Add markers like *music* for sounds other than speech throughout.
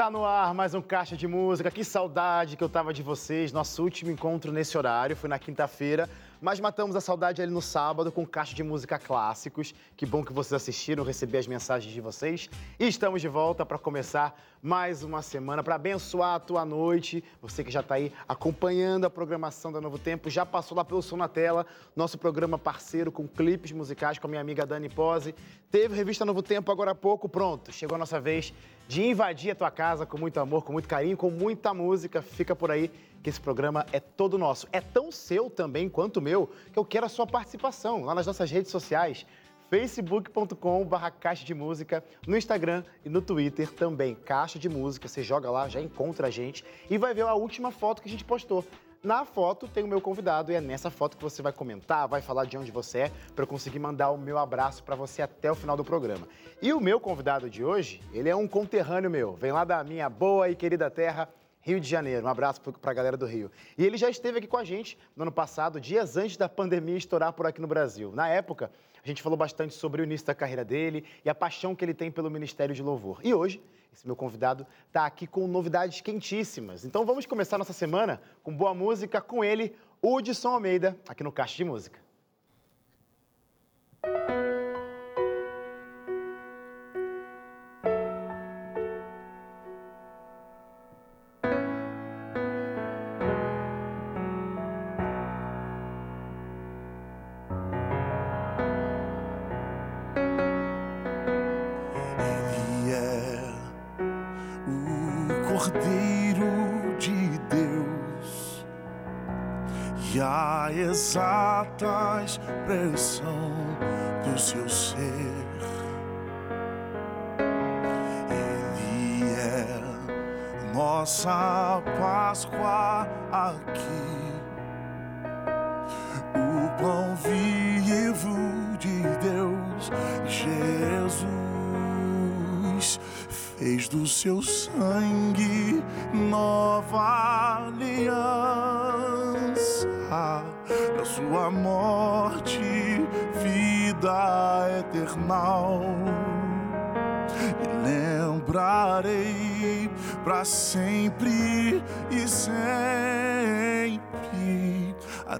Tá no ar mais um Caixa de Música. Que saudade que eu tava de vocês. Nosso último encontro nesse horário foi na quinta-feira. Mas matamos a saudade ali no sábado com Caixa de Música Clássicos. Que bom que vocês assistiram, recebi as mensagens de vocês. E estamos de volta para começar mais uma semana, para abençoar a tua noite. Você que já está aí acompanhando a programação da Novo Tempo, já passou lá pelo Som na Tela, nosso programa parceiro com clipes musicais com a minha amiga Dani Pose. Teve revista Novo Tempo agora há pouco, pronto. Chegou a nossa vez de invadir a tua casa com muito amor, com muito carinho, com muita música. Fica por aí que esse programa é todo nosso. É tão seu também quanto meu que eu quero a sua participação lá nas nossas redes sociais facebook.com.br Caixa de Música, no Instagram e no Twitter também, Caixa de Música. Você joga lá, já encontra a gente e vai ver a última foto que a gente postou. Na foto tem o meu convidado e é nessa foto que você vai comentar, vai falar de onde você é, para eu conseguir mandar o meu abraço para você até o final do programa. E o meu convidado de hoje, ele é um conterrâneo meu, vem lá da minha boa e querida terra, Rio de Janeiro. Um abraço para a galera do Rio. E ele já esteve aqui com a gente no ano passado, dias antes da pandemia estourar por aqui no Brasil. Na época, a gente falou bastante sobre o início da carreira dele e a paixão que ele tem pelo Ministério de Louvor. E hoje, esse meu convidado está aqui com novidades quentíssimas. Então vamos começar nossa semana com boa música com ele, Hudson Almeida, aqui no Caixa de Música.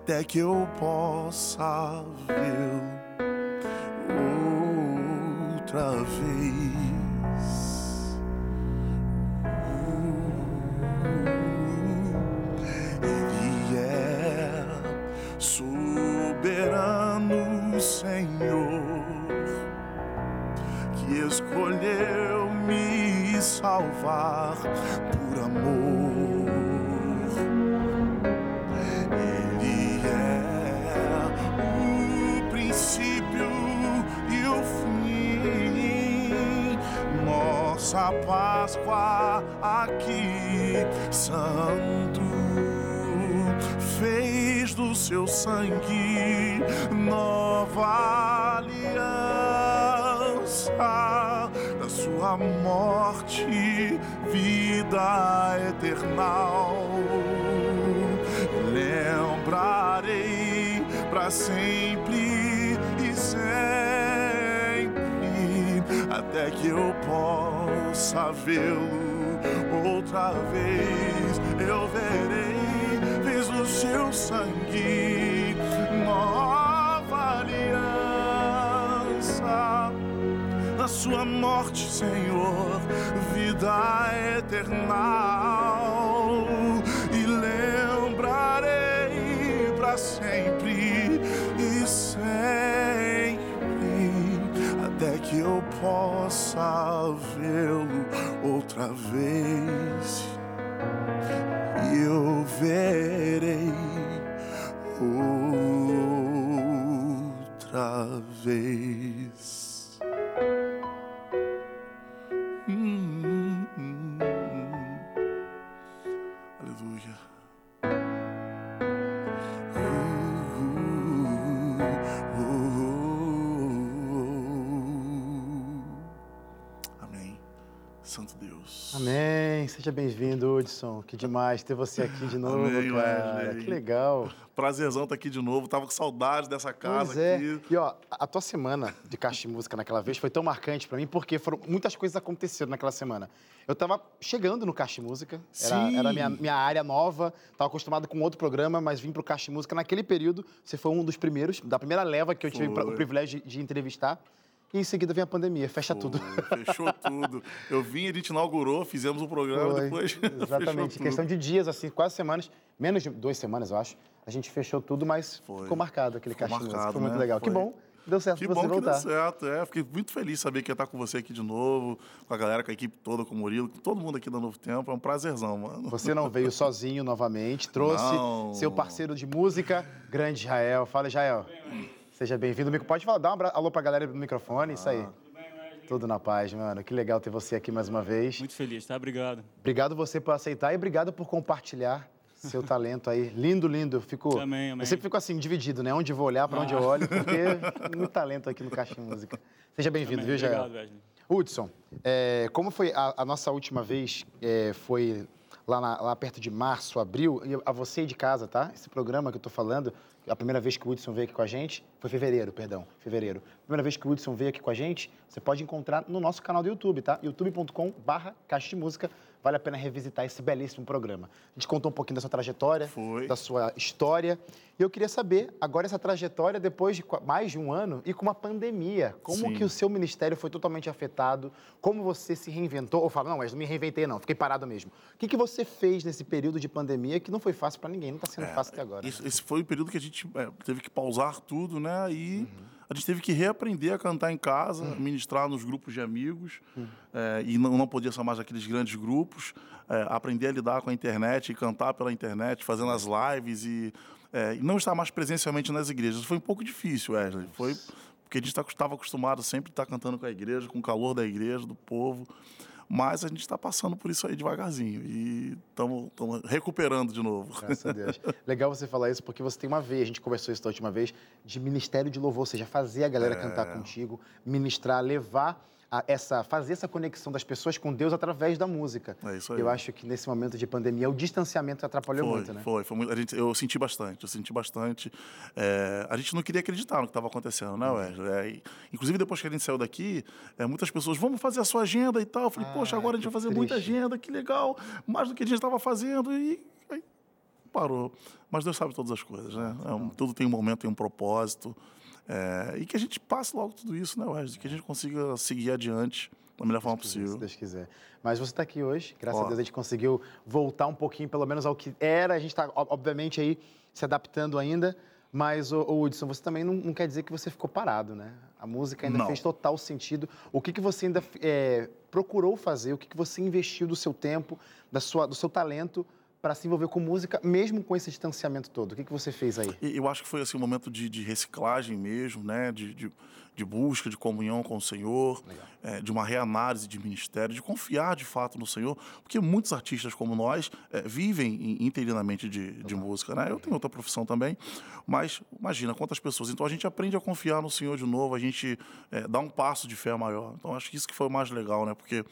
Até que eu possa ver outra vez. Senhor que escolheu me salvar por amor. Nossa Páscoa aqui, Santo fez do seu sangue nova aliança, da sua morte, vida eternal. Lembrarei para sempre e sempre, até que eu possa vê-lo outra vez. Eu verei do seu sangue, nova aliança. Na sua morte, Senhor, vida eternal. E lembrarei para sempre e sempre, que eu possa vê-lo outra vez eu verei outra vez. Seja bem-vindo, Hudson. Que demais ter você aqui de novo, Amém, cara. Wesley. Que legal. Prazerzão estar aqui de novo. Tava com saudade dessa casa Pois é. aqui. E ó, a tua semana de Caixa de Música naquela vez foi tão marcante pra mim porque foram muitas coisas aconteceram naquela semana. Eu tava chegando no Caixa de Música, era, Sim. era minha, minha área nova, tava acostumado com outro programa, mas vim pro Caixa de Música naquele período. Você foi um dos primeiros, da primeira leva que eu tive Foi. o privilégio de, de entrevistar. E em seguida vem a pandemia, fecha Pô, tudo. Fechou tudo. Eu vim, a gente inaugurou, fizemos o programa, Foi. depois. *laughs* Exatamente. fechou Questão de dias, assim, quase semanas, menos de duas semanas, eu acho. A gente fechou tudo, mas Foi. ficou marcado aquele Ficou Caixa marcado, Foi muito né? legal. Que Foi. bom. Deu certo Que você bom que voltar. deu certo, é. Fiquei muito feliz de saber que ia estar com você aqui de novo, com a galera, com a equipe toda, com o Murilo, com todo mundo aqui da Novo Tempo. É um prazerzão, mano. Você não veio sozinho novamente, trouxe Não. seu parceiro de música, grande Israel. Fala, Israel. Seja bem-vindo. Pode falar, dá um alô pra galera do microfone, isso aí. Tudo na paz, mano. Que legal ter você aqui mais uma vez. Muito feliz, tá? Obrigado. Obrigado você por aceitar e obrigado por compartilhar seu talento aí. *laughs* Lindo, lindo. Eu Fico, Amém, amém. Eu sempre fico assim, dividido, né? Onde vou olhar, pra onde eu olho, porque muito talento aqui no Caixa de Música. Seja bem-vindo, viu, Israel? Obrigado, Wesley. Hudson, é, como foi a, a nossa última vez, é, foi lá, na- lá perto de março, abril, e a você de casa, tá? Esse programa que eu tô falando, a primeira vez que o Hudson veio aqui com a gente, foi fevereiro, perdão, fevereiro. Primeira vez que o Hudson veio aqui com a gente, você pode encontrar no nosso canal do YouTube, tá? youtube.com barra Caixa de Música. Vale a pena revisitar esse belíssimo programa. A gente contou um pouquinho da sua trajetória, Foi. da sua história. E eu queria saber, agora essa trajetória, depois de mais de um ano e com uma pandemia, como Sim. que o seu ministério foi totalmente afetado? Como você se reinventou? Ou fala, não, mas não me reinventei não, fiquei parado mesmo. O que, que você fez nesse período de pandemia que não foi fácil para ninguém, não está sendo fácil até agora? Isso- esse foi o período que a gente é, teve que pausar tudo, né? E a gente teve que reaprender a cantar em casa, ministrar nos grupos de amigos. é, e não, não podia ser mais aqueles grandes grupos. é, aprender a lidar com a internet e cantar pela internet, fazendo as lives e, é, e não estar mais presencialmente nas igrejas. Foi um pouco difícil, Wesley. Foi porque a gente estava acostumado sempre a estar cantando com a igreja, com o calor da igreja, do povo. Mas a gente está passando por isso aí devagarzinho e estamos recuperando de novo. Graças a Deus. *laughs* Legal você falar isso, porque você tem uma vez, a gente conversou isso da última vez, de ministério de louvor, ou seja, fazer a galera cantar contigo, ministrar, levar a essa, fazer essa conexão das pessoas com Deus através da música. É isso aí. Eu acho que nesse momento de pandemia, o distanciamento atrapalhou foi, muito, né? Foi, foi muito. Gente, eu senti bastante, eu senti bastante. É, a gente não queria acreditar no que estava acontecendo, Uhum. né, Wesley? É, inclusive, depois que a gente saiu daqui, é, muitas pessoas, vamos fazer a sua agenda e tal. Eu falei, Ah, poxa, agora a gente vai fazer muita triste. agenda, que legal, mais do que a gente estava fazendo. E aí parou. Mas Deus sabe todas as coisas, né? É um- tudo tem um momento, tem um propósito. É, e que a gente passe logo tudo isso, né, Wesley? Que a gente consiga seguir adiante da melhor forma Se possível. Deus quiser. Mas você está aqui hoje, graças Ó. a Deus a gente conseguiu voltar um pouquinho, pelo menos ao que era. A gente está, obviamente, aí se adaptando ainda. Mas, ô, Hudson, você também não, não quer dizer que você ficou parado, né? A música ainda Não. fez total sentido. O que, que você ainda é, procurou fazer? O que, que você investiu do seu tempo, da sua, do seu talento para se envolver com música, mesmo com esse distanciamento todo? O que, que você fez aí? Eu acho que foi assim, um momento de, de reciclagem mesmo, né? de, de, de busca, de comunhão com o Senhor, eh, de uma reanálise de ministério, de confiar de fato no Senhor, porque muitos artistas como nós eh, vivem in- interinamente de, de música. Né? Eu tenho outra profissão também, mas imagina quantas pessoas. Então a gente aprende a confiar no Senhor de novo, a gente eh, dá um passo de fé maior. Então acho que isso que foi o mais legal, né? Porque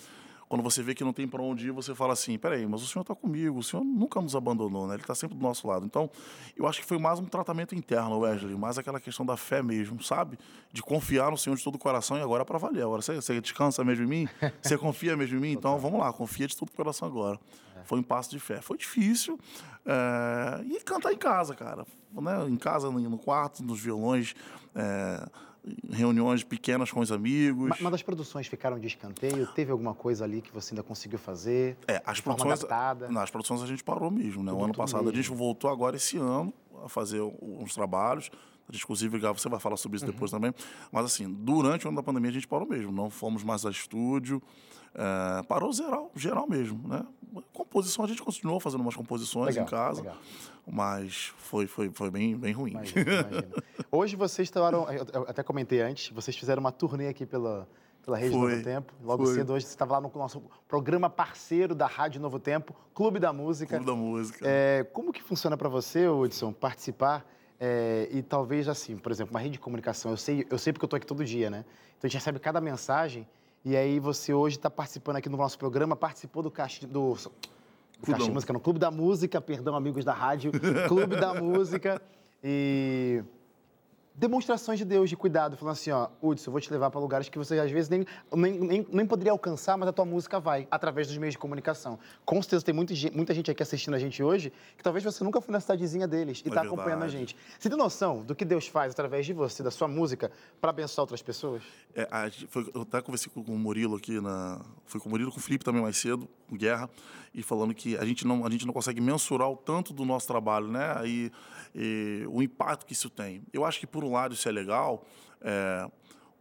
quando você vê que não tem para onde ir, você fala assim: peraí, mas o Senhor está comigo, o Senhor nunca nos abandonou, né? Ele está sempre do nosso lado. Então, eu acho que foi mais um tratamento interno, Wesley, mais aquela questão da fé mesmo, sabe? De confiar no Senhor de todo o coração e agora é para valer. Agora você, você descansa mesmo em mim? *laughs* Você confia mesmo em mim? Então vamos lá, confia de todo o coração agora. Foi um passo de fé. Foi difícil. é, E cantar em casa, cara. Né? Em casa, no no quarto, nos violões. é, Reuniões pequenas com os amigos. Ma- Mas as produções ficaram de escanteio? Teve alguma coisa ali que você ainda conseguiu fazer? É, as produções, não, as produções a gente parou mesmo, né? Tudo- o ano passado a gente mesmo. voltou agora esse ano a fazer uns trabalhos. A gente, inclusive, você vai falar sobre isso Uhum. depois também. Mas assim, durante o ano da pandemia a gente parou mesmo. Não fomos mais a estúdio. É, parou geral, geral mesmo, né? Composição, a gente continuou fazendo umas composições Legal, em casa. legal. Mas foi, foi, foi bem, bem ruim. Imagino, imagino. Hoje vocês estavam, até comentei antes, vocês fizeram uma turnê aqui pela, pela Rede Foi, Novo Tempo. Logo foi. cedo, hoje você estava lá no nosso programa parceiro da Rádio Novo Tempo, Clube da Música. Clube da música. É, como que funciona para você, Hudson, participar é, e talvez assim, por exemplo, uma rede de comunicação, eu sei, eu sei porque eu tô aqui todo dia, né? Então a gente recebe cada mensagem E aí você hoje está participando aqui no nosso programa, participou do caixa do, do Caixa de Música, no Clube da Música, perdão, amigos da rádio, Clube da *laughs* Música. E demonstrações de Deus, de cuidado, falando assim, ó, Hudson, eu vou te levar para lugares que você às vezes nem, nem, nem, nem, poderia alcançar, mas a tua música vai, através dos meios de comunicação. Com certeza tem muita, muita gente aqui assistindo a gente hoje, que talvez você nunca foi na cidadezinha deles e está é acompanhando a gente. Você tem noção do que Deus faz através de você, da sua música, para abençoar outras pessoas? É, a, foi, eu até conversei com o Murilo aqui, na, fui com o Murilo, com o Felipe também mais cedo, com Guerra, e falando que a gente não, a gente não consegue mensurar o tanto do nosso trabalho, né? Aí, e, o impacto que isso tem. Eu acho que, por um lado, isso é legal, é,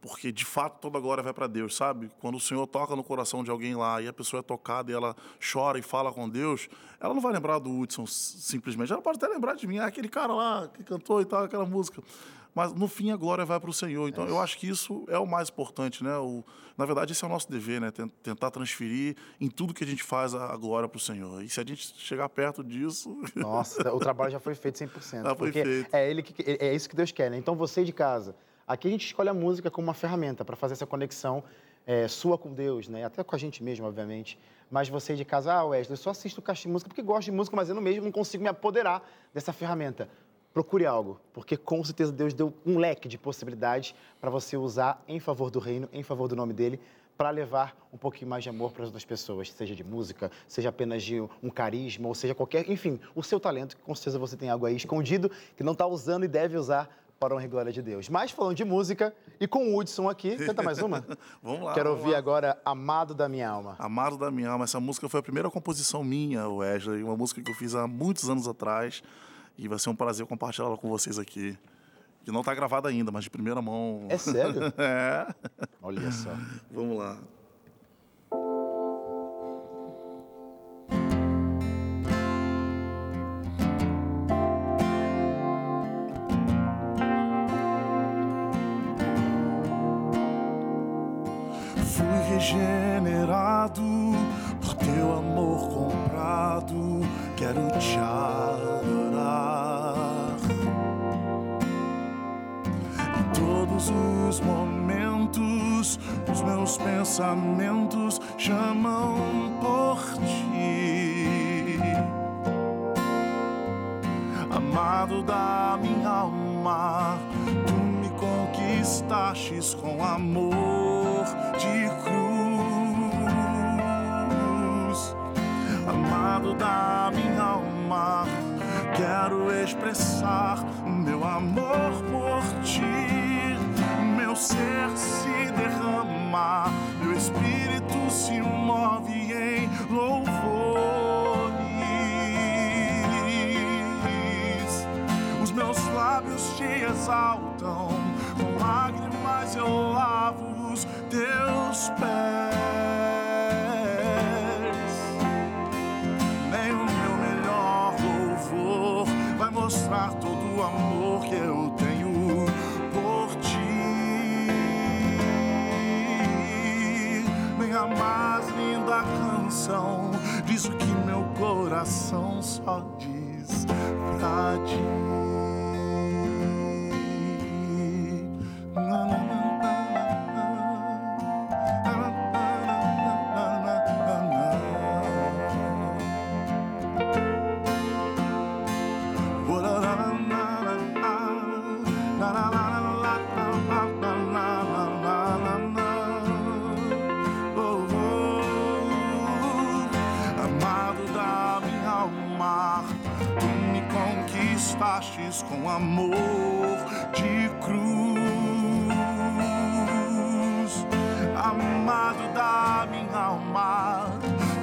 porque de fato toda glória vai para Deus, sabe? Quando o Senhor toca no coração de alguém lá e a pessoa é tocada e ela chora e fala com Deus, ela não vai lembrar do Hudson simplesmente, ela pode até lembrar de mim, ah, aquele cara lá que cantou e tal, aquela música. Mas no fim a glória vai para o Senhor. Então é eu acho que isso é o mais importante, né? O, na verdade, esse é o nosso dever, né? Tentar transferir em tudo que a gente faz a glória para o Senhor. E se a gente chegar perto disso. *laughs* Nossa, o trabalho já foi feito 100%. Já foi feito. É, ele que, é isso que Deus quer, né? Então você de casa, aqui a gente escolhe a música como uma ferramenta para fazer essa conexão é, sua com Deus, né? Até com a gente mesmo, obviamente. Mas você de casa, ah, Wesley, eu só assisto caixa de música porque gosto de música, mas eu mesmo não consigo me apoderar dessa ferramenta procure algo, porque com certeza Deus deu um leque de possibilidades para você usar em favor do reino, em favor do nome dele, para levar um pouquinho mais de amor para as outras pessoas, seja de música, seja apenas de um carisma, ou seja qualquer, enfim, o seu talento, que com certeza você tem algo aí escondido que não está usando e deve usar para a honra e glória de Deus. Mas falando de música, e com o Hudson aqui, canta mais uma? *laughs* vamos lá. Quero vamos ouvir lá. agora Amado da Minha Alma. Amado da Minha Alma. Essa música foi a primeira composição minha, Wesley, uma música que eu fiz há muitos anos atrás. E vai ser um prazer compartilhá-la com vocês aqui. Que não está gravada ainda, mas de primeira mão. É sério? *laughs* é. Olha só. Vamos lá. Fui regenerado por teu amor comprado. Quero te adorar os momentos. Os meus pensamentos chamam por ti, amado da minha alma. Tu me conquistastes com amor de cruz, amado da minha alma. Quero expressar o meu amor por ti. Ser se derrama, meu espírito se move em louvores. Os meus lábios te exaltam, com lágrimas eu lavo os teus pés. Mostrar todo o amor que eu A mais linda canção diz o que meu coração só diz pra ti. Com amor de cruz. Amado da minha alma,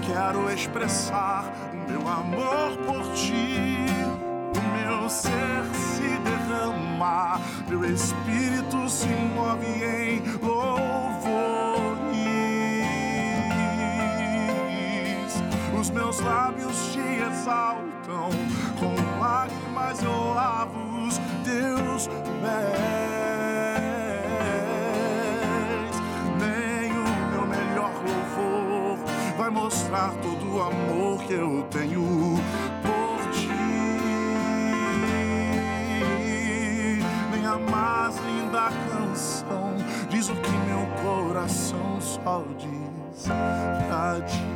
quero expressar o meu amor por ti. O meu ser se derrama, meu espírito se move em louvores. Os meus lábios te exaltam, com lágrimas eu lavo os teus pés. Nem o meu melhor louvor vai mostrar todo o amor que eu tenho por ti. Nem a mais linda da canção diz o que meu coração só diz pra ti.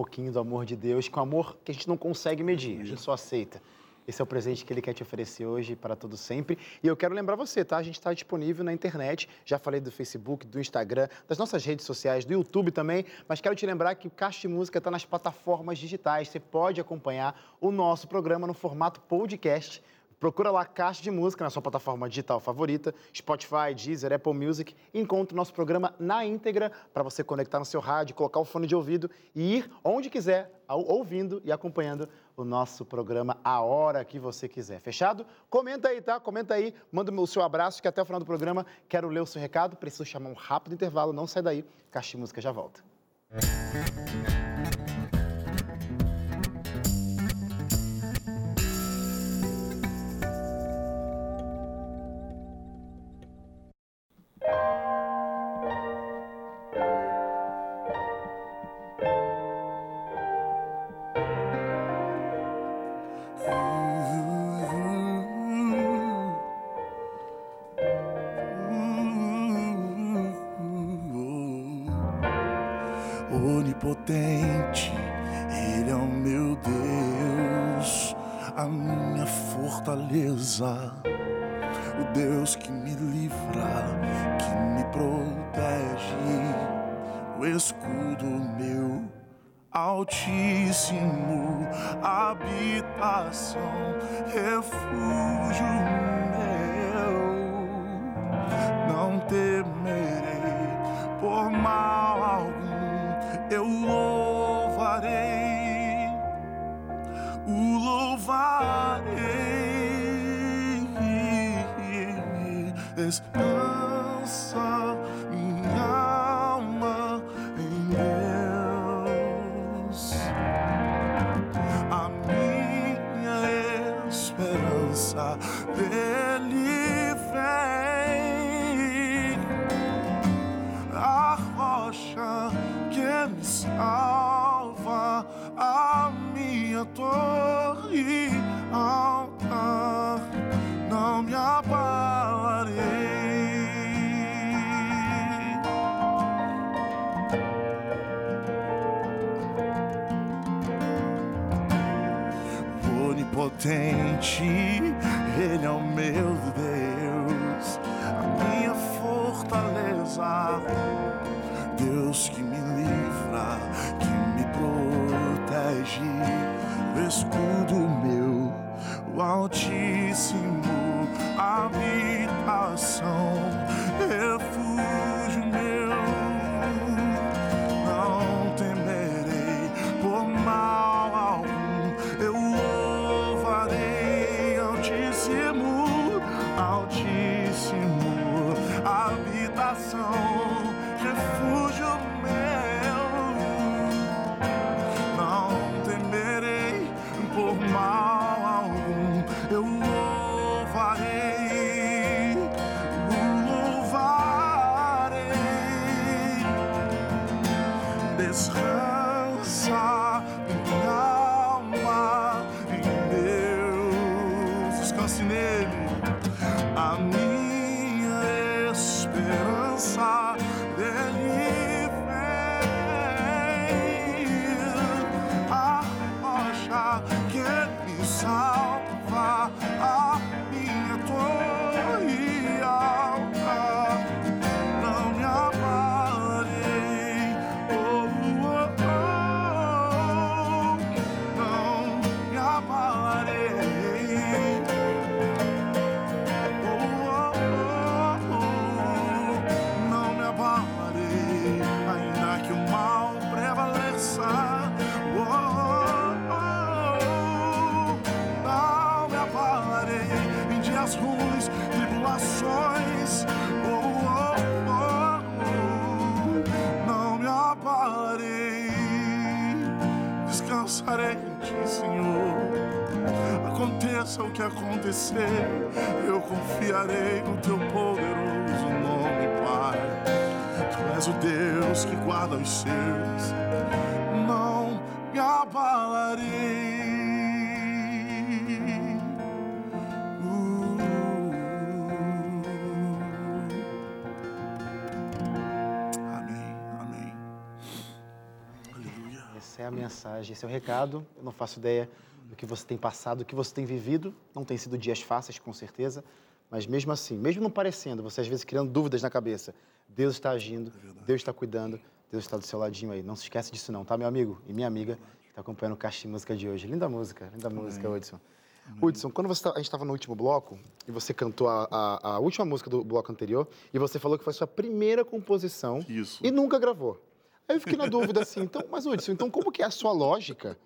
Pouquinho do amor de Deus, com amor que a gente não consegue medir, a gente só aceita. Esse é o presente que ele quer te oferecer hoje para todo sempre. E eu quero lembrar você, tá? A gente está disponível na internet. Já falei do Facebook, do Instagram, das nossas redes sociais, do YouTube também. Mas quero te lembrar que o Caixa de Música está nas plataformas digitais. Você pode acompanhar o nosso programa no formato podcast. Procura lá Caixa de Música na sua plataforma digital favorita, Spotify, Deezer, Apple Music, e encontre o nosso programa na íntegra para você conectar no seu rádio, colocar o fone de ouvido e ir onde quiser, ouvindo e acompanhando o nosso programa a hora que você quiser. Fechado? Comenta aí, tá? Comenta aí, manda o seu abraço, que até o final do programa quero ler o seu recado. Preciso chamar um rápido intervalo, não sai daí. Caixa de Música já volta. Salva, a minha torre alta, não me abalarei. Onipotente, Ele é o meu Deus, a minha fortaleza. Deus que me livra, que me protege, o escudo meu, o Altíssimo, habitação, és o Deus que guarda os seus, não me abalarei. Amém, amém. Aleluia. Essa é a mensagem, esse é o recado. Eu não faço ideia do que você tem passado, do que você tem vivido. Não tem sido dias fáceis, com certeza. Mas mesmo assim, mesmo não parecendo, você às vezes criando dúvidas na cabeça, Deus está agindo, Deus está cuidando, Deus está do seu ladinho aí. Não se esquece disso não, tá, meu amigo e minha amiga que está acompanhando o Caixa de Música de hoje. Linda música, linda música, Hudson. Hudson, quando você tá- a gente estava no último bloco e você cantou a, a- a última música do bloco anterior e você falou que foi sua primeira composição Isso. e nunca gravou. Aí eu fiquei na dúvida assim, então, mas Hudson, então como que é a sua lógica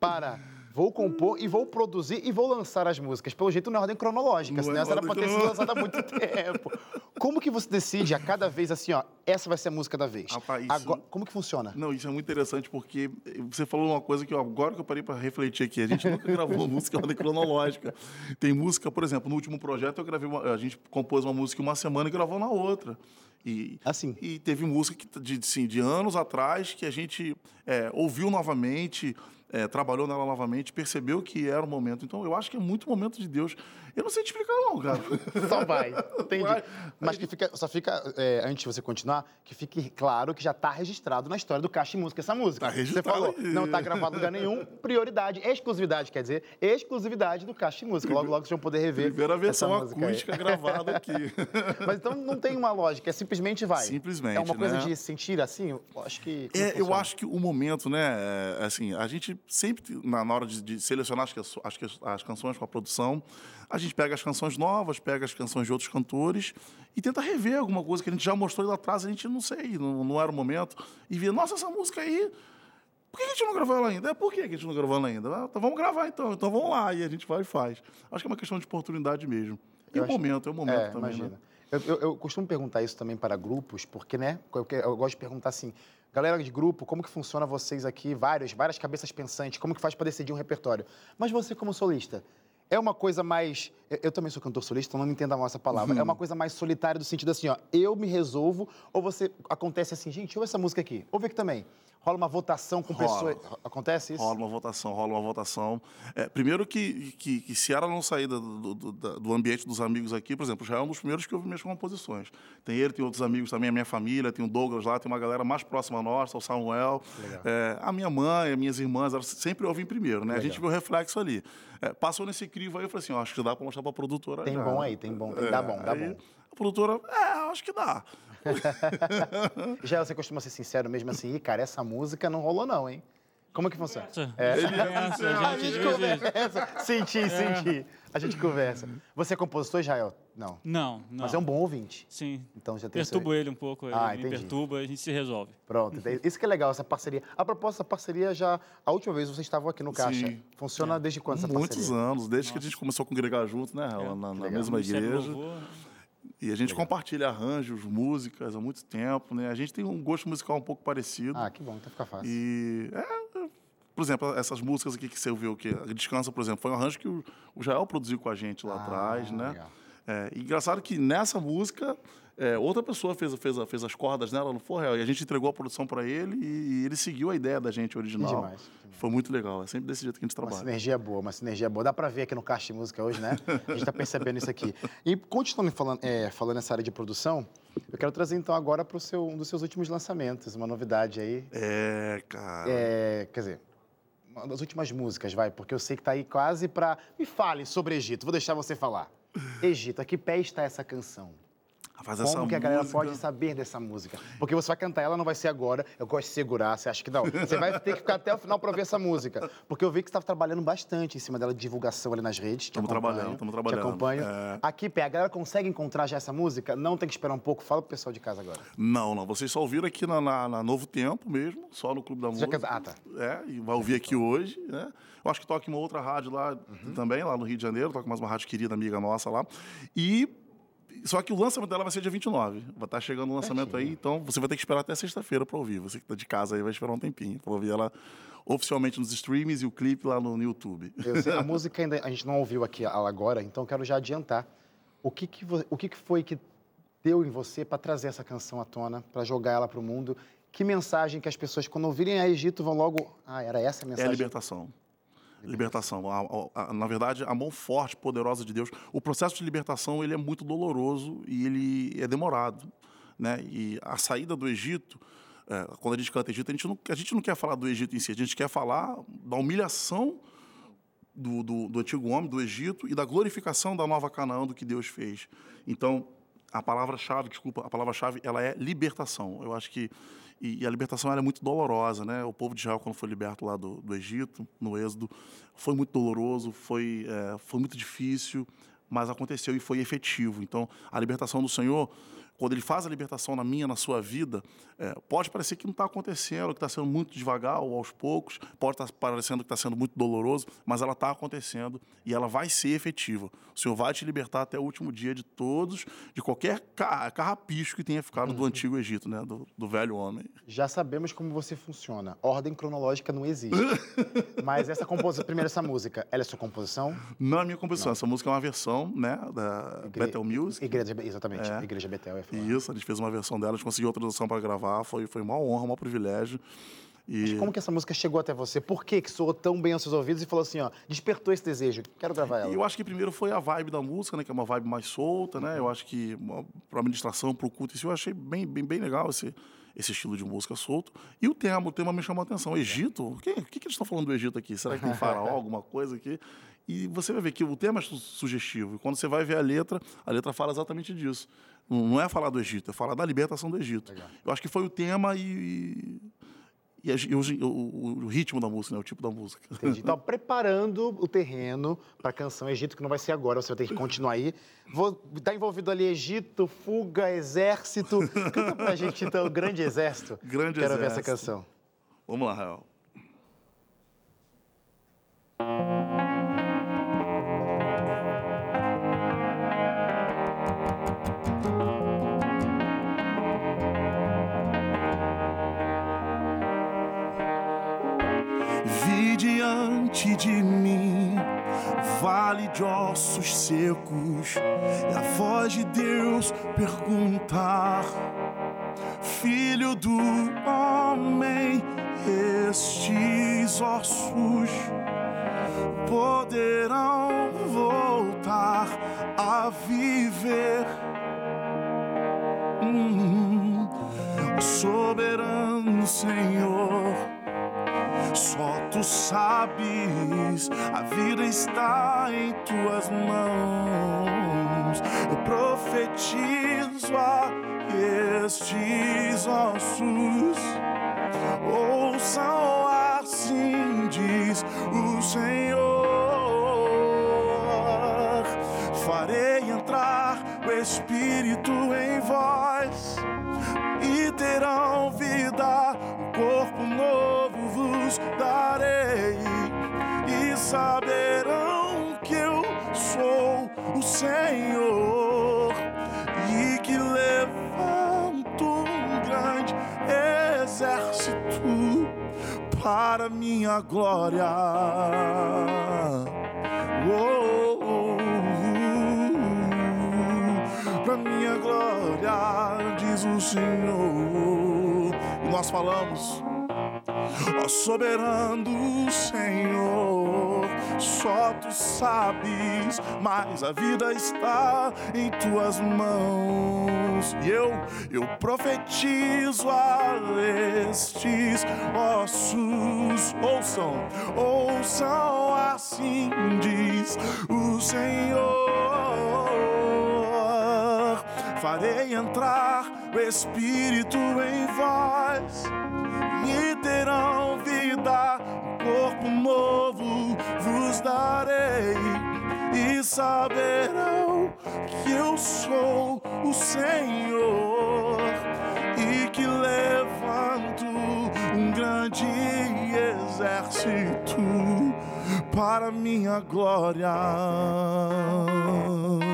para vou compor e vou produzir e vou lançar as músicas? Pelo jeito é ordem cronológica, Não senão é essa era pra ter sido lançada há muito *laughs* tempo. Como que você decide a cada vez assim, ó, essa vai ser a música da vez? Rapaz, isso- Agora, como que funciona? Não, isso é muito interessante porque você falou uma coisa que eu- agora que eu parei para refletir aqui, a gente nunca gravou *laughs* música em ordem cronológica. Tem música, por exemplo, no último projeto eu gravei, uma- a gente compôs uma música uma semana e gravou na outra. E, Assim. e teve música que, de, sim, de anos atrás que a gente é, ouviu novamente, é, trabalhou nela novamente, percebeu que era o momento. Então eu acho que é muito momento de Deus. Eu não sei te explicar não, cara. *laughs* Só vai, entendi. Vai. Mas que fica, só fica, é, antes de você continuar, que fique claro que já está registrado na história do Caixa e Música essa música. Tá registrado Você falou, não está gravado em lugar nenhum, prioridade, exclusividade, quer dizer, exclusividade do Caixa e Música. Logo, logo vocês vão poder rever Primeira versão essa música aí. acústica gravada aqui. *laughs* Mas então não tem uma lógica, é simplesmente vai. Simplesmente, É uma coisa né? de sentir assim, eu acho que... É, eu acho que o momento, né, é, assim, a gente sempre, na, hora de, de selecionar as, as, as canções com a produção, a gente pega as canções novas, pega as canções de outros cantores e tenta rever alguma coisa que a gente já mostrou lá atrás, a gente não sei, não, não era o momento, e ver, nossa, essa música aí, por que a gente não gravou ela ainda? É, por que a gente não gravou ela ainda? Então vamos gravar então, então vamos lá, e a gente vai e faz. Acho que é uma questão de oportunidade mesmo. E Eu o momento, é o momento É, também, imagina. né? Eu, eu- eu costumo perguntar isso também para grupos, porque, né, eu, que- eu gosto de perguntar assim, galera de grupo, como que funciona vocês aqui, vários, várias cabeças pensantes, como que faz para decidir um repertório? Mas você como solista, é uma coisa mais, eu, também sou cantor solista, então não me entenda mal essa palavra, Uhum. é uma coisa mais solitária do sentido assim, ó, eu me resolvo, ou você, acontece assim, gente, ouve essa música aqui, ouve aqui também. Rola uma votação com Rola. pessoas, acontece isso? Rola uma votação, rola uma votação. É, primeiro que, que, que se ela não sair do, do, do- ambiente dos amigos aqui, por exemplo, já é um dos primeiros que ouve minhas composições. Tem ele, tem outros amigos também, a minha família, tem o Douglas lá, tem uma galera mais próxima nossa, o Samuel. É, a minha mãe, as minhas irmãs, elas sempre ouvem primeiro, né? A gente vê o reflexo ali. É, passou nesse crivo aí, eu falei assim, ó, acho que dá para mostrar para a produtora Tem já. bom aí, tem bom, tem- dá bom, dá aí bom. A produtora, é, acho que dá. *laughs* Já você costuma ser sincero mesmo assim, Ih, cara, essa música não rolou não, hein? Como que funciona? É. É. Conversa, A *laughs* a gente conversa. Senti, senti. A gente conversa. Você é compositor, Israel? Não. Não, não. Mas é um bom ouvinte. Sim. Então já tem seu- Perturbo ele um pouco, Ah, ele me entendi. perturba, a gente se resolve. Pronto. Isso que é legal, essa parceria. A propósito, essa parceria já... A última vez vocês estavam aqui no Caixa. Sim. Funciona desde quando essa Muitos parceria? anos, desde que a gente começou a congregar junto, né, Raul, na, na mesma Ministério igreja. Louvor, E a gente compartilha arranjos, músicas há muito tempo, né? A gente tem um gosto musical um pouco parecido. Ah, que bom, então fica fácil. E, é, por exemplo, essas músicas aqui que você ouviu, que a Descansa, por exemplo, foi um arranjo que o, o Jael produziu com a gente lá Ah, atrás, né? legal. É, e engraçado que nessa música, é, outra pessoa fez, fez, fez as cordas nela, não foi real. E a gente entregou a produção para ele e, ele seguiu a ideia da gente original. Demais, que Foi muito legal. É sempre desse jeito que a gente Uma trabalha. sinergia boa, uma sinergia boa. Dá pra ver aqui no Caixa de Música hoje, né? A gente tá percebendo isso aqui. E continuando falando, é, falando nessa área de produção, eu quero trazer então agora para seu, um dos seus últimos lançamentos, uma novidade aí. É, cara. É, quer dizer, uma das últimas músicas, vai, porque eu sei que tá aí quase pra. Me fale sobre Egito, vou deixar você falar. Egito, a que pé está essa canção? Rapaz, Como que a galera pode saber dessa música? Porque você vai cantar ela, não vai ser agora. Eu gosto de segurar, você acha que não? Você vai ter que ficar até o final para ver essa música. Porque eu vi que você estava trabalhando bastante em cima dela, de divulgação ali nas redes. Acompanho, trabalhando, tamo trabalhando. Te acompanho. É. Aqui, pé, a galera consegue encontrar já essa música? Não tem que esperar um pouco? Fala pro pessoal de casa agora. Não, não. Vocês só ouviram aqui na, na- na Novo Tempo mesmo, só no Clube da já Música. canta- ah, tá. É, e vai ouvir aqui hoje, né? Eu acho que toca em uma outra rádio lá Uhum. também, lá no Rio de Janeiro, toca mais uma rádio querida, amiga nossa lá. E Só que o lançamento dela vai ser dia 29. Vai estar chegando o lançamento Pertinho. aí, então você vai ter que esperar até sexta-feira para ouvir. Você que está de casa aí vai esperar um tempinho para ouvir ela oficialmente nos streams e o clipe lá no, no YouTube. Eu sei, a *laughs* música ainda a gente não ouviu aqui ela agora, então eu quero já adiantar. O que, que, o que, que foi que deu em você para trazer essa canção à tona, para jogar ela para o mundo? Que mensagem que as pessoas, quando ouvirem a Egito, vão logo. Ah, era essa a É a mensagem? libertação. Libertação. A- a- a- na verdade, a mão forte, poderosa de Deus. O processo de libertação ele é muito doloroso e ele é demorado. Né? E a saída do Egito, é, quando a gente canta Egito, a gente, não, a gente não quer falar do Egito em si, a gente quer falar da humilhação do, do, do antigo homem, do Egito, e da glorificação da nova Canaã, do que Deus fez. Então, a palavra-chave, desculpa, a palavra-chave, ela é libertação. Eu acho que e, e a libertação ela é muito dolorosa, né? O povo de Israel quando foi liberto lá do, do Egito, no Êxodo, foi muito doloroso, foi é, foi muito difícil, mas aconteceu e foi efetivo. Então, a libertação do Senhor quando ele faz a libertação na minha, na sua vida, é, pode parecer que não está acontecendo, que está sendo muito devagar ou aos poucos, pode estar parecendo que está sendo muito doloroso, mas ela está acontecendo e ela vai ser efetiva. O Senhor vai te libertar até o último dia de todos, de qualquer ca- carrapicho que tenha ficado do antigo Egito, né, do, do velho homem. Já sabemos como você funciona. Ordem cronológica não existe. *laughs* Mas essa composição, primeiro essa música, ela é sua composição? Não é minha composição, essa música é uma versão né, da Igre- Bethel Music. Igreja, exatamente. É. Igreja Betel, eu ia falar. Isso, a gente fez uma versão dela, a gente conseguiu autorização para gravar, foi, foi uma honra, um privilégio. E... Como que essa música chegou até você? Por que que soou tão bem aos seus ouvidos e falou assim, ó, despertou esse desejo, quero gravar ela? Eu acho que primeiro foi a vibe da música, né? Que é uma vibe mais solta, né? Eu acho que para administração, para o culto, isso eu achei bem, bem, bem legal esse, esse estilo de música solto. E o tema, o tema me chamou a atenção. Egito? O que, o que, que eles estão falando do Egito aqui? Será que tem faraó, *laughs* alguma coisa aqui? E você vai ver que o tema é su- sugestivo. E quando você vai ver a letra, a letra fala exatamente disso. Não é falar do Egito, é falar da libertação do Egito. Legal. Eu acho que foi o tema e, e, a- e o, o- o ritmo da música, né? o tipo da música. Entendi. Então, preparando o terreno para a canção Egito, que não vai ser agora, você vai ter que continuar aí. Vou estar envolvido ali Egito, fuga, exército. Canta pra gente, então, Grande Exército. *laughs* Grande Quero ver essa Exército. canção. Vamos lá, Rael. Diante de mim vale de ossos secos e a voz de Deus perguntar: Filho do homem, estes ossos poderão voltar a viver. Hum, soberano Senhor. Tu sabes, a vida está em tuas mãos. Eu profetizo a estes ossos. Ouçam assim diz o Senhor. Farei entrar o Espírito em vós e terão vida, um corpo novo vos darei, e saberão que eu sou o Senhor, e que levanto um grande exército para minha glória. Oh, oh, oh, pra minha glória, diz o Senhor. E nós falamos, ó soberano Senhor, só tu sabes, mas a vida está em tuas mãos. E eu, eu profetizo a estes ossos, ouçam, ouçam, assim diz o Senhor. Farei entrar o Espírito em vós e vida, um corpo novo vos darei. E saberão que eu sou o Senhor e que levanto um grande exército para minha glória. Oh,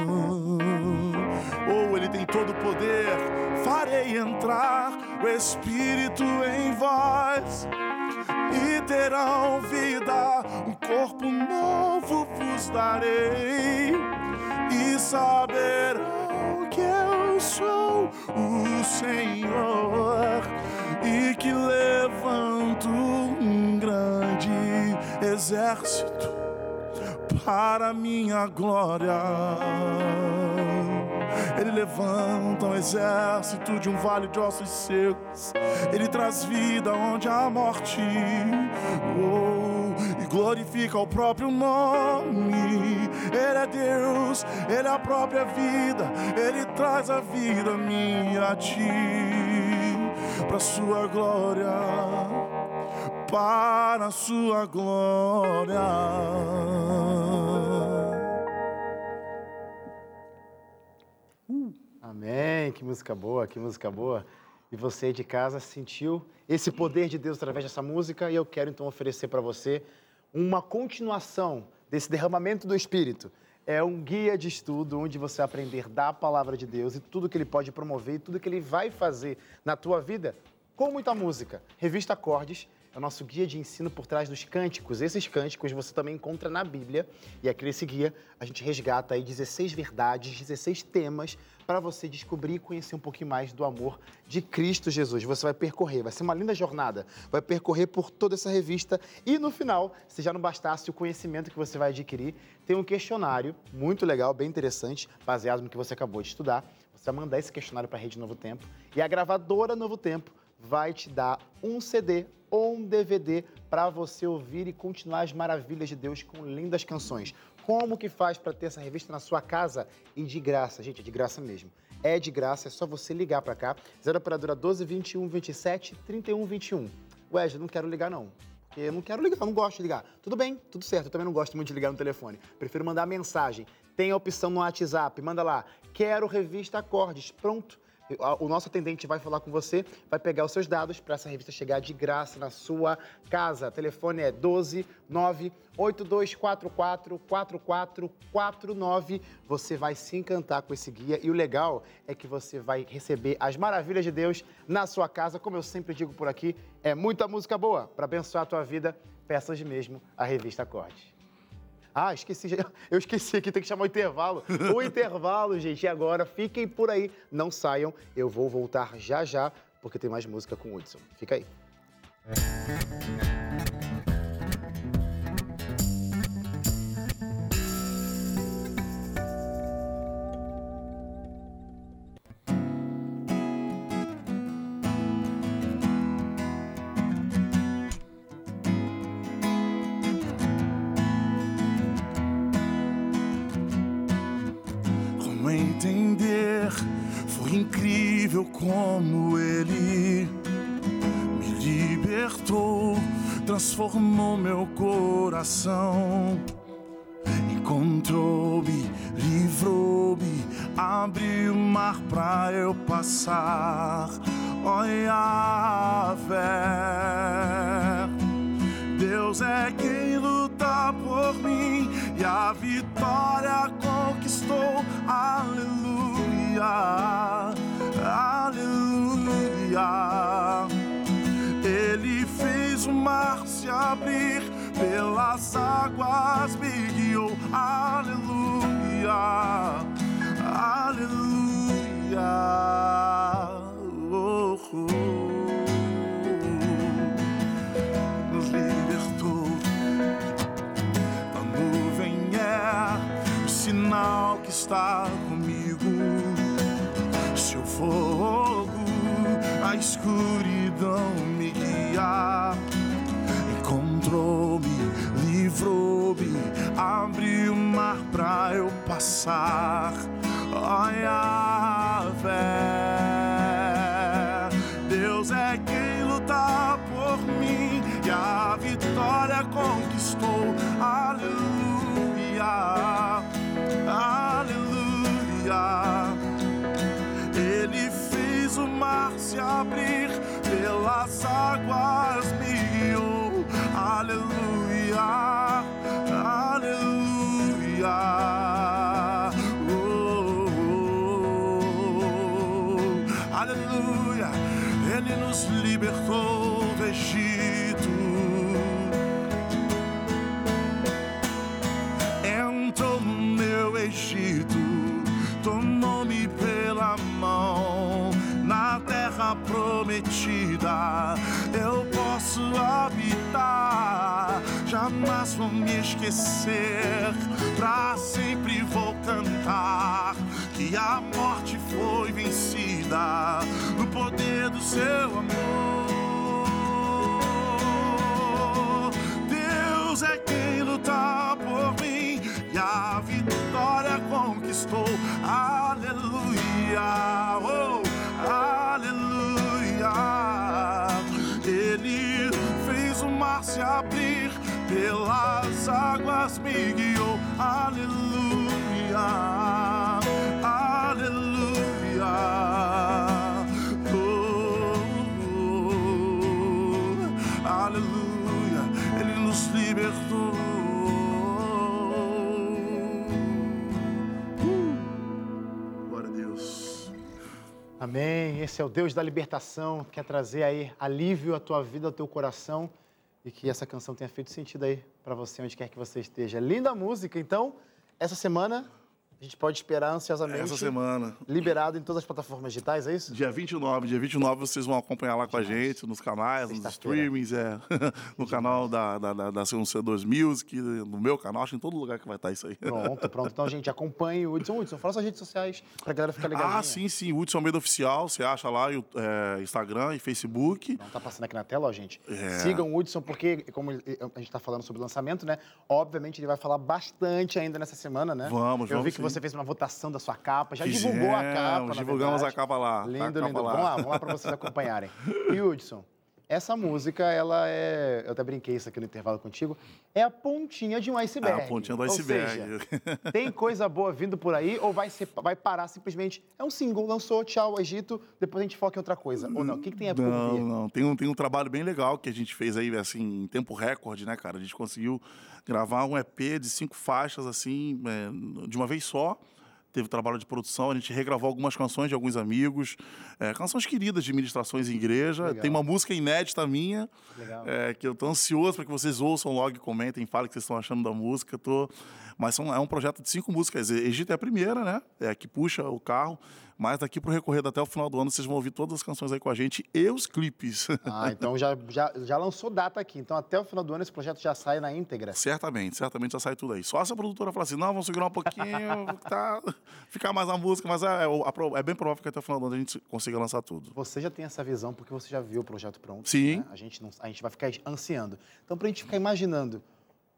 todo poder. Farei entrar o Espírito em vós e terão vida, um corpo novo vos darei e saberão que eu sou o Senhor e que levanto um grande exército para minha glória. Ele levanta um exército de um vale de ossos secos. Ele traz vida onde há morte. Oh, e glorifica o próprio nome. Ele é Deus, Ele é a própria vida. Ele traz a vida minha a ti, para sua glória, para sua glória. Amém. Que música boa, que música boa. E você de casa sentiu esse poder de Deus através dessa música e eu quero então oferecer para você uma continuação desse derramamento do Espírito. É um guia de estudo onde você aprender da palavra de Deus e tudo que ele pode promover e tudo que ele vai fazer na tua vida com muita música. Revista Acordes é o nosso guia de ensino por trás dos cânticos. Esses cânticos você também encontra na Bíblia. E aqui nesse guia a gente resgata aí 16 verdades, 16 temas para você descobrir e conhecer um pouquinho mais do amor de Cristo Jesus. Você vai percorrer, vai ser uma linda jornada. Vai percorrer por toda essa revista e no final, se já não bastasse o conhecimento que você vai adquirir, tem um questionário muito legal, bem interessante, baseado no que você acabou de estudar. Você vai mandar esse questionário para a Rede Novo Tempo e a gravadora Novo Tempo vai te dar um CD ou um DVD para você ouvir e continuar as maravilhas de Deus com lindas canções. Como que faz para ter essa revista na sua casa e de graça? Gente, é de graça mesmo. É de graça, é só você ligar para cá. 0 operadora 12 21 27 31 21. Wesley, não quero ligar não. Porque eu não quero ligar, eu não gosto de ligar. Tudo bem, tudo certo. Eu também não gosto muito de ligar no telefone. Prefiro mandar mensagem. Tem a opção no WhatsApp, manda lá. Quero revista Acordes. Pronto o nosso atendente vai falar com você, vai pegar os seus dados para essa revista chegar de graça na sua casa. O telefone é 12 98244 4449. Você vai se encantar com esse guia e o legal é que você vai receber as maravilhas de Deus na sua casa. Como eu sempre digo por aqui, é muita música boa para abençoar a tua vida. Peça mesmo a revista Acorde. Ah, esqueci, *laughs* eu esqueci aqui, tem que chamar o intervalo. O *laughs* intervalo, gente, e agora fiquem por aí, não saiam, eu vou voltar já já, porque tem mais música com o Hudson. Fica aí. Coração, guiou, esquecer. Pra sempre vou cantar que a morte foi vencida no poder do seu amor. Deus é quem luta por mim e a vitória conquistou. Aleluia, oh, aleluia. Ele fez o mar se abrir, águas me guiou. Aleluia, aleluia. Oh, oh, aleluia, Ele nos libertou. Uh, Glória a Deus. Amém. Esse é o Deus da libertação, quer trazer aí alívio à tua vida, ao teu coração e que essa canção tenha feito sentido aí para você, onde quer que você esteja. Linda música. Então, essa semana a gente pode esperar ansiosamente. Essa semana. Liberado em todas as plataformas digitais, é isso? Dia 29, dia 29 vocês vão acompanhar lá com a gente, nos canais, nos streamings, é, *laughs* no canal da, da, da, da C1C2 Music, no meu canal, acho que em todo lugar que vai estar isso aí. Pronto, pronto. Então, gente, acompanhe o Hudson. Hudson, fala suas redes sociais pra galera ficar ligadinha. Ah, sim, sim, Hudson Almeida Oficial, você acha lá, é, Instagram e Facebook. Não tá passando aqui na tela, ó, gente. É. Sigam o Hudson, porque, como a gente tá falando sobre lançamento, né? Obviamente ele vai falar bastante ainda nessa semana, né? Vamos, Eu vi vamos que sim. Você fez uma votação da sua capa, já divulgou a capa. Divulgamos a capa lá. Lindo, a capa lindo. lá. Vamos lá, vamos lá pra vocês acompanharem. E *laughs* Hudson, essa música, ela é. Eu até brinquei isso aqui no intervalo contigo. É a pontinha de um iceberg. É a pontinha do Ou iceberg. seja, tem coisa boa vindo por aí ou vai, ser, vai parar simplesmente? É um single, lançou, tchau, Egito, depois a gente foca em outra coisa. Ou não? O que, que tem a Não, não. Tem um, tem um trabalho bem legal que a gente fez aí, assim, em tempo recorde, né, cara? A gente conseguiu gravar um EP de cinco faixas, assim, é, de uma vez só. Teve trabalho de produção, a gente regravou algumas canções de alguns amigos, é, canções queridas de ministrações em igreja. Legal. Tem uma música inédita minha, é, que eu tô ansioso para que vocês ouçam logo e comentem, falem o que vocês estão achando da música. Tô... Mas são, é um projeto de cinco músicas. Egito é a primeira, né? É a que puxa o carro. Mas daqui pro recorrer até o final do ano, vocês vão ouvir todas as canções aí com a gente e os clipes. Ah, então já, já, já lançou data aqui. Então até o final do ano esse projeto já sai na íntegra. certamente, certamente já sai tudo aí. Só se a produtora falar assim, não, vamos segurar um pouquinho, *laughs* tá, ficar mais a música, mas é, é, é bem provável que até o final do ano a gente consiga lançar tudo. Você já tem essa visão porque você já viu o projeto pronto. Sim. né? A, gente não, a gente vai ficar ansiando. Então, para a gente ficar imaginando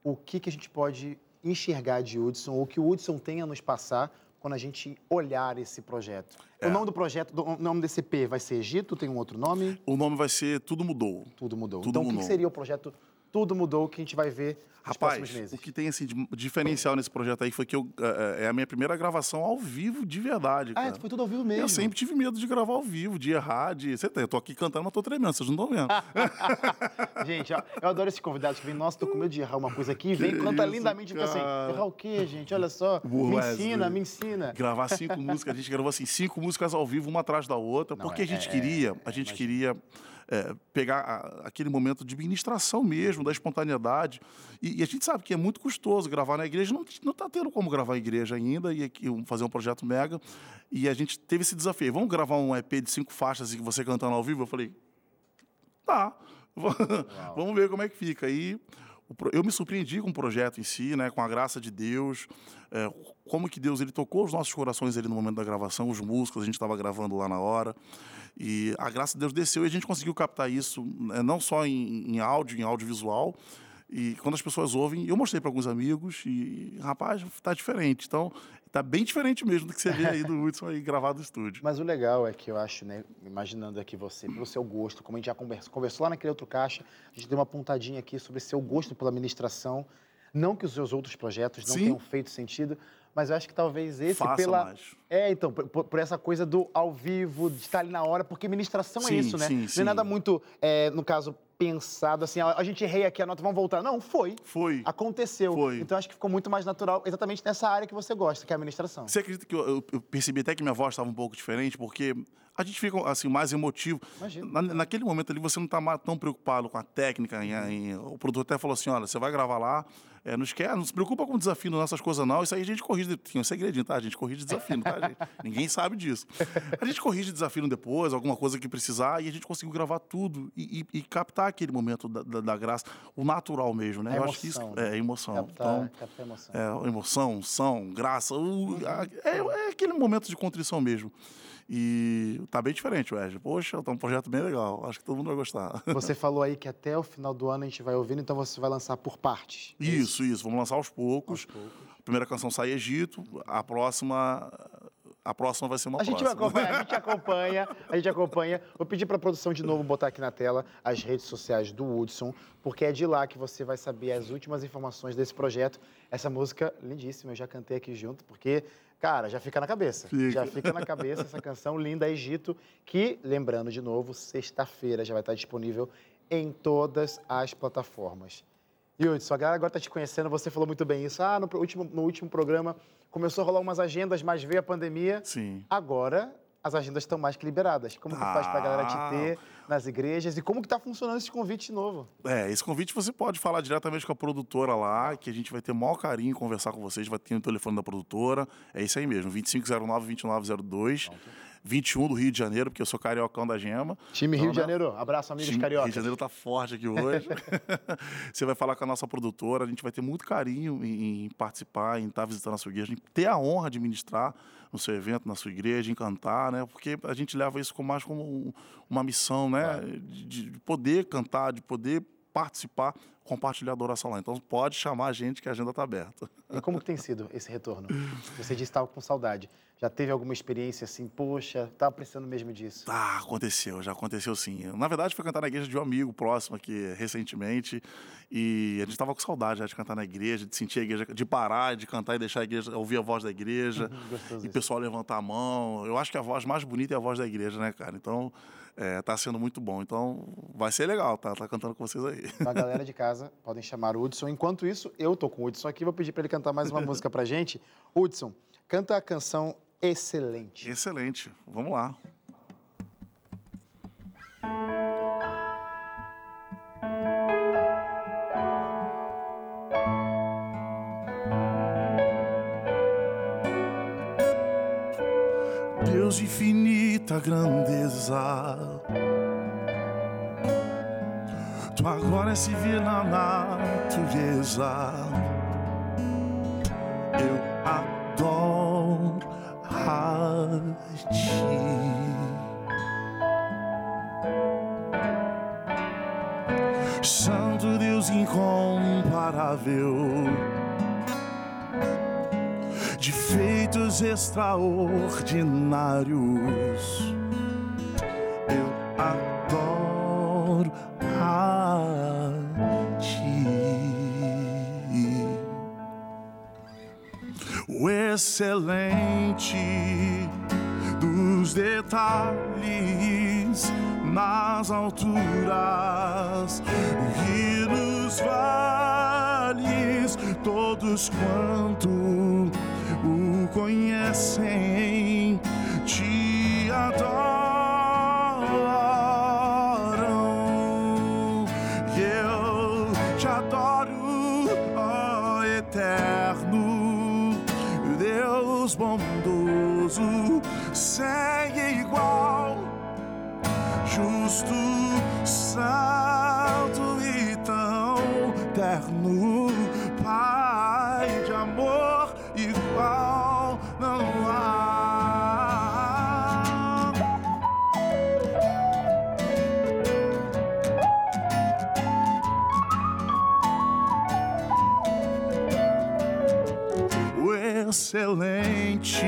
o que, que a gente pode enxergar de Hudson, ou que o Hudson tenha a nos passar quando a gente olhar esse projeto. É. O nome do projeto, o nome desse EP vai ser Egito? Tem um outro nome? O nome vai ser Tudo Mudou. Tudo Mudou. Tudo então, o que Mudou. seria o projeto Tudo Mudou que a gente vai ver nos Rapaz, próximos meses? o que tem assim, de diferencial nesse projeto aí foi que eu, é, é a minha primeira gravação ao vivo de verdade. Ah, Cara. foi tudo ao vivo mesmo. Eu sempre tive medo de gravar ao vivo, de errar, de. Você tem, eu tô aqui cantando, mas tô tremendo, vocês não estão vendo. *laughs* Gente, ó, eu adoro esses convidados que vêm, nossa, tô com medo de errar uma coisa aqui, vem, Que canta isso, lindamente e fica assim, errar o quê, gente? Olha só, Boa, me Wesley. ensina, me ensina. gravar cinco *laughs* músicas. A gente gravou assim, cinco músicas ao vivo, uma atrás da outra, Não, porque é- a gente é- queria, a é, gente imagino. queria é, pegar a- aquele momento de ministração mesmo, da espontaneidade. E, e a gente sabe que é muito custoso gravar na igreja, não, não tá tendo como gravar na igreja ainda, e aqui, fazer um projeto mega. E a gente teve esse desafio. Vamos gravar um EP de cinco faixas e você cantando ao vivo? Eu falei, tá. *laughs* Vamos ver como é que fica. E eu me surpreendi com o projeto em si, né, com a graça de Deus, é, como que Deus ele tocou os nossos corações ali no momento da gravação, os músicos, a gente estava gravando lá na hora. E a graça de Deus desceu e a gente conseguiu captar isso, né, não só em, em áudio, em audiovisual. E quando as pessoas ouvem, eu mostrei para alguns amigos e, rapaz, tá diferente. Então, tá bem diferente mesmo do que você vê aí do Hudson aí gravado no estúdio. Mas o legal é que eu acho, né, imaginando aqui você, pelo seu gosto, como a gente já conversou, conversou lá naquele outro caixa, a gente deu uma pontadinha aqui sobre seu gosto pela ministração. Não que os seus outros projetos não Sim. tenham feito sentido, mas eu acho que talvez esse Faça pela mais. É então por, por- essa coisa do ao vivo, de estar ali na hora, porque ministração é Sim, isso, né? sim, Não sim. é nada muito, é, no caso pensado assim, a, a gente errei aqui a nota, vamos voltar. Não, foi. Foi. Aconteceu. Foi. Então acho que ficou muito mais natural, exatamente nessa área que você gosta, que é a administração. Você acredita que eu, eu- eu percebi até que minha voz estava um pouco diferente, porque a gente fica assim mais emotivo. Imagino. Na- naquele momento ali você não está tão preocupado com a técnica. em- em- o produtor até falou assim, olha, você vai gravar lá, é, não esquece, não se preocupa com o desafio, não essas coisas não. Isso aí a gente corrige, tem um segredinho, tá? A gente corrige desafio, tá, gente. *laughs* Ninguém sabe disso. A gente corrige desafio depois, alguma coisa que precisar, e a gente conseguiu gravar tudo e, e, e captar aquele momento da, da, da, graça, o natural mesmo, né? A Eu emoção, acho que isso né? é emoção. Captar, então, captar emoção. é, emoção, som, graça, o- a- é, é aquele momento de contrição mesmo. E tá bem diferente, Wesley. Poxa, tá um projeto bem legal. Acho que todo mundo vai gostar. Você *laughs* falou aí que até o final do ano a gente vai ouvindo, então você vai lançar por partes. é Isso, isso. Vamos lançar aos poucos. Aos poucos. Primeira canção sai Egito, a próxima. A próxima vai ser uma A gente próxima. acompanhar, a gente *laughs* acompanha, a gente acompanha. Vou pedir para a produção de novo botar aqui na tela as redes sociais do Woodson, porque é de lá que você vai saber as últimas informações desse projeto. Essa música lindíssima, eu já cantei aqui junto, porque, cara, já fica na cabeça. Fica. Já fica na cabeça essa canção linda Egito, que, lembrando de novo, sexta-feira já vai estar disponível em todas as plataformas. E Hudson, a galera agora está te conhecendo, você falou muito bem isso. Ah, no último, no último programa começou a rolar umas agendas, mas veio a pandemia. Sim. Agora as agendas estão mais que liberadas. Como que faz para a galera te Tá. ter nas igrejas e como que tá funcionando esse convite novo? É, esse convite você pode falar diretamente com a produtora lá, que a gente vai ter o maior carinho em conversar com vocês, vai ter o telefone da produtora. É isso aí mesmo, 2509-2902. 21 do Rio de Janeiro, porque eu sou cariocão da Gema. Time Então, Rio de né? Janeiro, abraço amigos Time- cariocas. Rio de Janeiro tá forte aqui hoje. *laughs* Você vai falar com a nossa produtora, a gente vai ter muito carinho em, em participar, em estar visitando a sua igreja, em ter a honra de ministrar no seu evento, na sua igreja, em cantar, né? Porque a gente leva isso como mais como um- uma missão, né? De, de poder cantar, de poder participar, compartilhar a adoração lá. Então pode chamar a gente que a agenda está aberta. E como que tem sido esse retorno? Você disse que estava com saudade. Já teve alguma experiência assim, poxa, tava precisando mesmo disso? Ah, aconteceu, já aconteceu sim. Na verdade, foi cantar na igreja de um amigo próximo aqui recentemente. E a gente estava com saudade já de cantar na igreja, de sentir a igreja, de parar, de cantar e deixar a igreja, ouvir a voz da igreja. gostoso e o pessoal levantar a mão. Eu acho que a voz mais bonita é a voz da igreja, né, cara? Então, é, tá sendo muito bom. Então, vai ser legal, tá? Tá cantando com vocês aí. A galera de casa podem chamar o Hudson. Enquanto isso, eu tô com o Hudson aqui, vou pedir para ele cantar mais uma *laughs* música pra gente. Hudson, canta a canção Excelente. Excelente. Vamos lá. Deus de infinita grandeza, tua glória se vê na natureza. Ti. Santo Deus incomparável, de feitos extraordinários, eu adoro a ti. O excelente dos detalhes nas alturas e nos vales, todos quanto o conhecem te adoram. Excelente.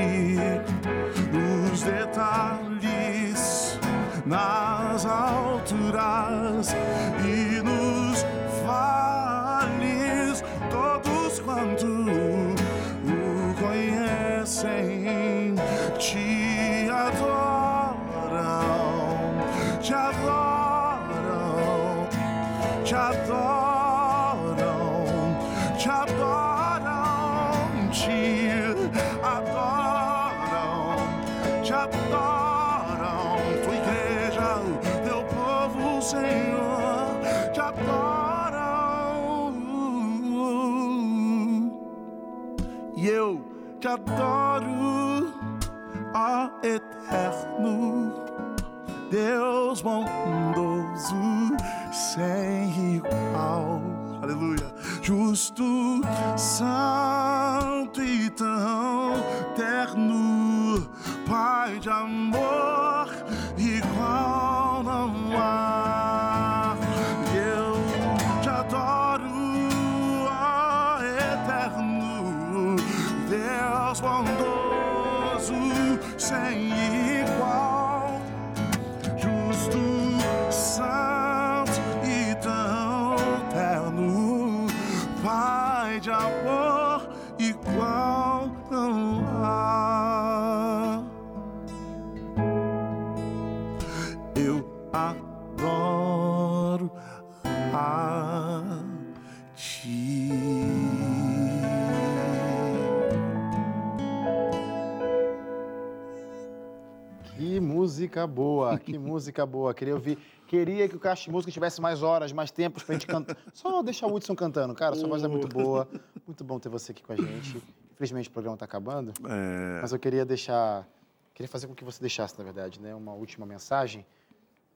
Nos detalhes, nas alturas adoro, ó eterno, Deus bondoso, sem igual. Aleluia. Justo, santo e tão terno, Pai de amor, boa, *laughs* que música boa. Queria ouvir. Queria que o Caixa de Música tivesse mais horas, mais tempos pra gente cantar. *laughs* Só deixar o Hudson cantando. Cara, sua voz é muito boa. Muito bom ter você aqui com a gente. Infelizmente o programa tá acabando. É, Mas eu queria deixar. Queria fazer com que você deixasse, na verdade, né, uma última mensagem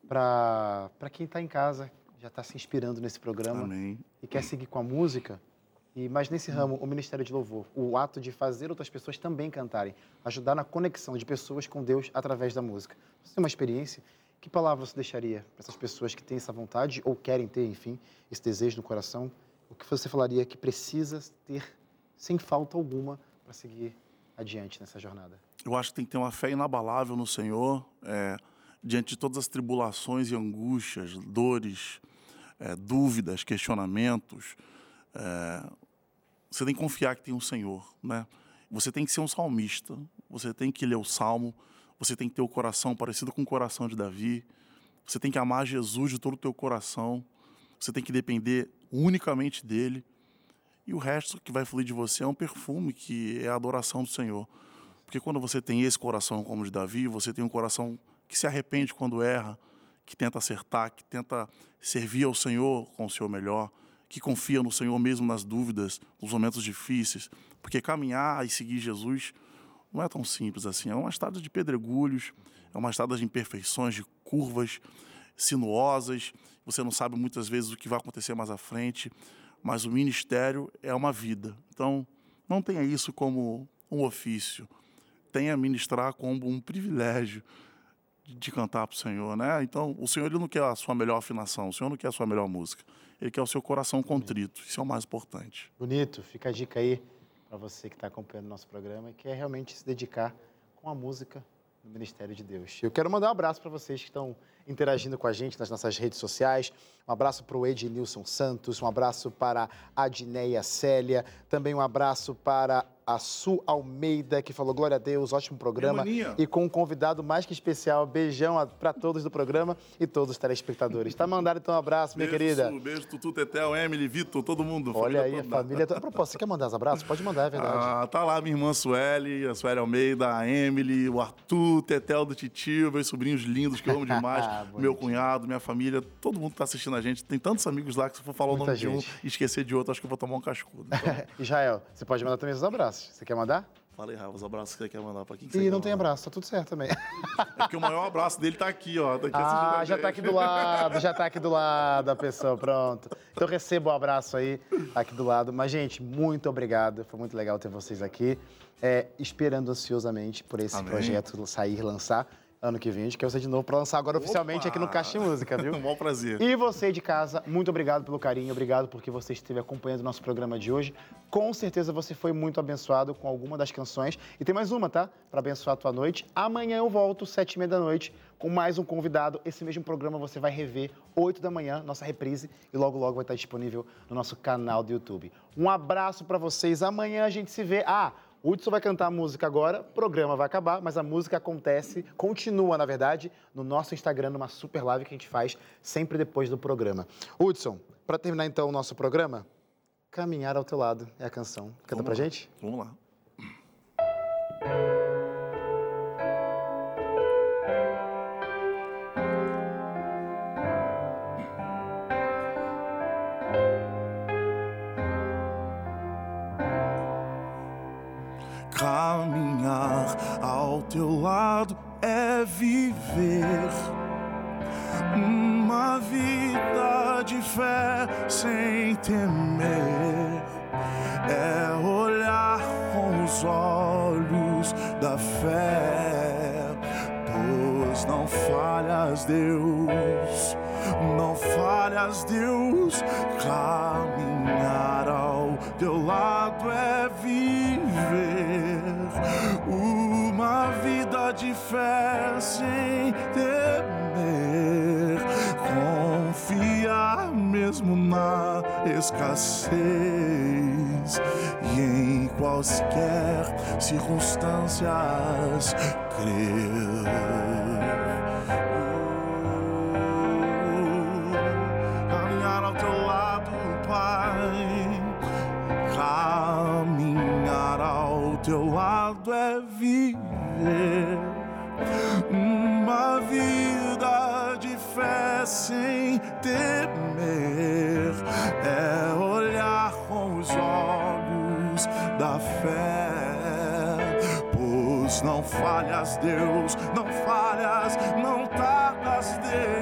para quem está em casa, já está se inspirando nesse programa amém. e quer seguir com a música. E, mas nesse ramo, o Ministério de Louvor, o ato de fazer outras pessoas também cantarem, ajudar na conexão de pessoas com Deus através da música. Você tem uma experiência? Que palavra você deixaria para essas pessoas que têm essa vontade ou querem ter, enfim, esse desejo no coração? O que você falaria que precisa ter, sem falta alguma, para seguir adiante nessa jornada? Eu acho que tem que ter uma fé inabalável no Senhor, é, diante de todas as tribulações e angústias, dores, é, dúvidas, questionamentos. É, você tem que confiar que tem um Senhor, né? Você tem que ser um salmista, você tem que ler o Salmo, você tem que ter o coração parecido com o coração de Davi, você tem que amar Jesus de todo o teu coração, você tem que depender unicamente dele, e o resto que vai fluir de você é um perfume que é a adoração do Senhor. Porque quando você tem esse coração como o de Davi, você tem um coração que se arrepende quando erra, que tenta acertar, que tenta servir ao Senhor com o seu melhor, que confia no Senhor mesmo nas dúvidas, nos momentos difíceis. Porque caminhar e seguir Jesus não é tão simples assim. É uma estrada de pedregulhos, é uma estrada de imperfeições, de curvas sinuosas. Você não sabe muitas vezes o que vai acontecer mais à frente, mas o ministério é uma vida. Então, não tenha isso como um ofício. Tenha ministrar como um privilégio de cantar para o Senhor, né? Então, o Senhor ele não quer a sua melhor afinação, o Senhor não quer a sua melhor música. Ele quer o seu coração contrito. Isso é o mais importante. Bonito, fica a dica aí para você que está acompanhando o nosso programa e quer realmente se dedicar com a música no Ministério de Deus. Eu quero mandar um abraço para vocês que estão interagindo com a gente nas nossas redes sociais. Um abraço para o Ednilson Santos, um abraço para a Adneia Célia, também um abraço para a Su Almeida, que falou glória a Deus, ótimo programa. E com um convidado mais que especial. Beijão para todos do programa e todos os telespectadores. Tá mandado então um abraço, minha beijo, querida. Su, beijo, Tutu, Tetel, Emily, Vitor, todo mundo. Olha aí, a família. toda. A propósito, você quer mandar os abraços? Pode mandar, é verdade. Ah, tá lá minha irmã Sueli, a Sueli Almeida, a Emily, o Arthur, Tetel do Titio, meus sobrinhos lindos que eu amo demais, *laughs* meu Bonitinho. cunhado, minha família, todo mundo que tá assistindo a gente. Tem tantos amigos lá que se for falar Muita o nome de gente. um e esquecer de outro, acho que eu vou tomar um cascudo. Então, *laughs* Israel, você pode mandar também os abraços. Você quer mandar? fala aí, Rafa, os abraços que você quer mandar pra quem que quer não tem mandar? abraço, tá tudo certo também. *laughs* É porque o maior abraço dele tá aqui, ó. Tá aqui Ah, já tá aqui do lado, já tá aqui do lado a pessoa, pronto. Então receba o abraço aí, aqui do lado. Mas, gente, muito obrigado. Foi muito legal ter vocês aqui. É, esperando ansiosamente por esse Amém. projeto sair, lançar ano que vem. A gente quer você de novo para lançar agora oficialmente aqui no Opa! Caixa de Música, viu? *laughs* Um bom prazer. E você de casa, muito obrigado pelo carinho, obrigado porque você esteve acompanhando o nosso programa de hoje. Com certeza você foi muito abençoado com alguma das canções. E tem mais uma, tá? Para abençoar a tua noite. Amanhã eu volto, sete e meia da noite, com mais um convidado. Esse mesmo programa você vai rever, oito da manhã, nossa reprise. E logo, logo vai estar disponível no nosso canal do YouTube. Um abraço para vocês. Amanhã a gente se vê. Ah, o Hudson vai cantar a música agora, o programa vai acabar, mas a música acontece, continua, na verdade, no nosso Instagram, numa super live que a gente faz sempre depois do programa. Hudson, para terminar então o nosso programa, Caminhar ao Teu Lado é a canção. Canta Vamos pra lá. gente? Vamos lá. Caminhar ao teu lado é viver uma vida de fé sem temer. É olhar com os olhos da fé, pois não falhas, Deus, não falhas, Deus. Caminhar ao teu lado é viver de fé sem temer, confiar mesmo na escassez e em quaisquer circunstâncias crer. Caminhar ao teu lado, Pai. Caminhar ao teu lado é viver sem temer. É olhar com os olhos da fé. Pois não falhas, Deus, não falhas, não tardas, Deus.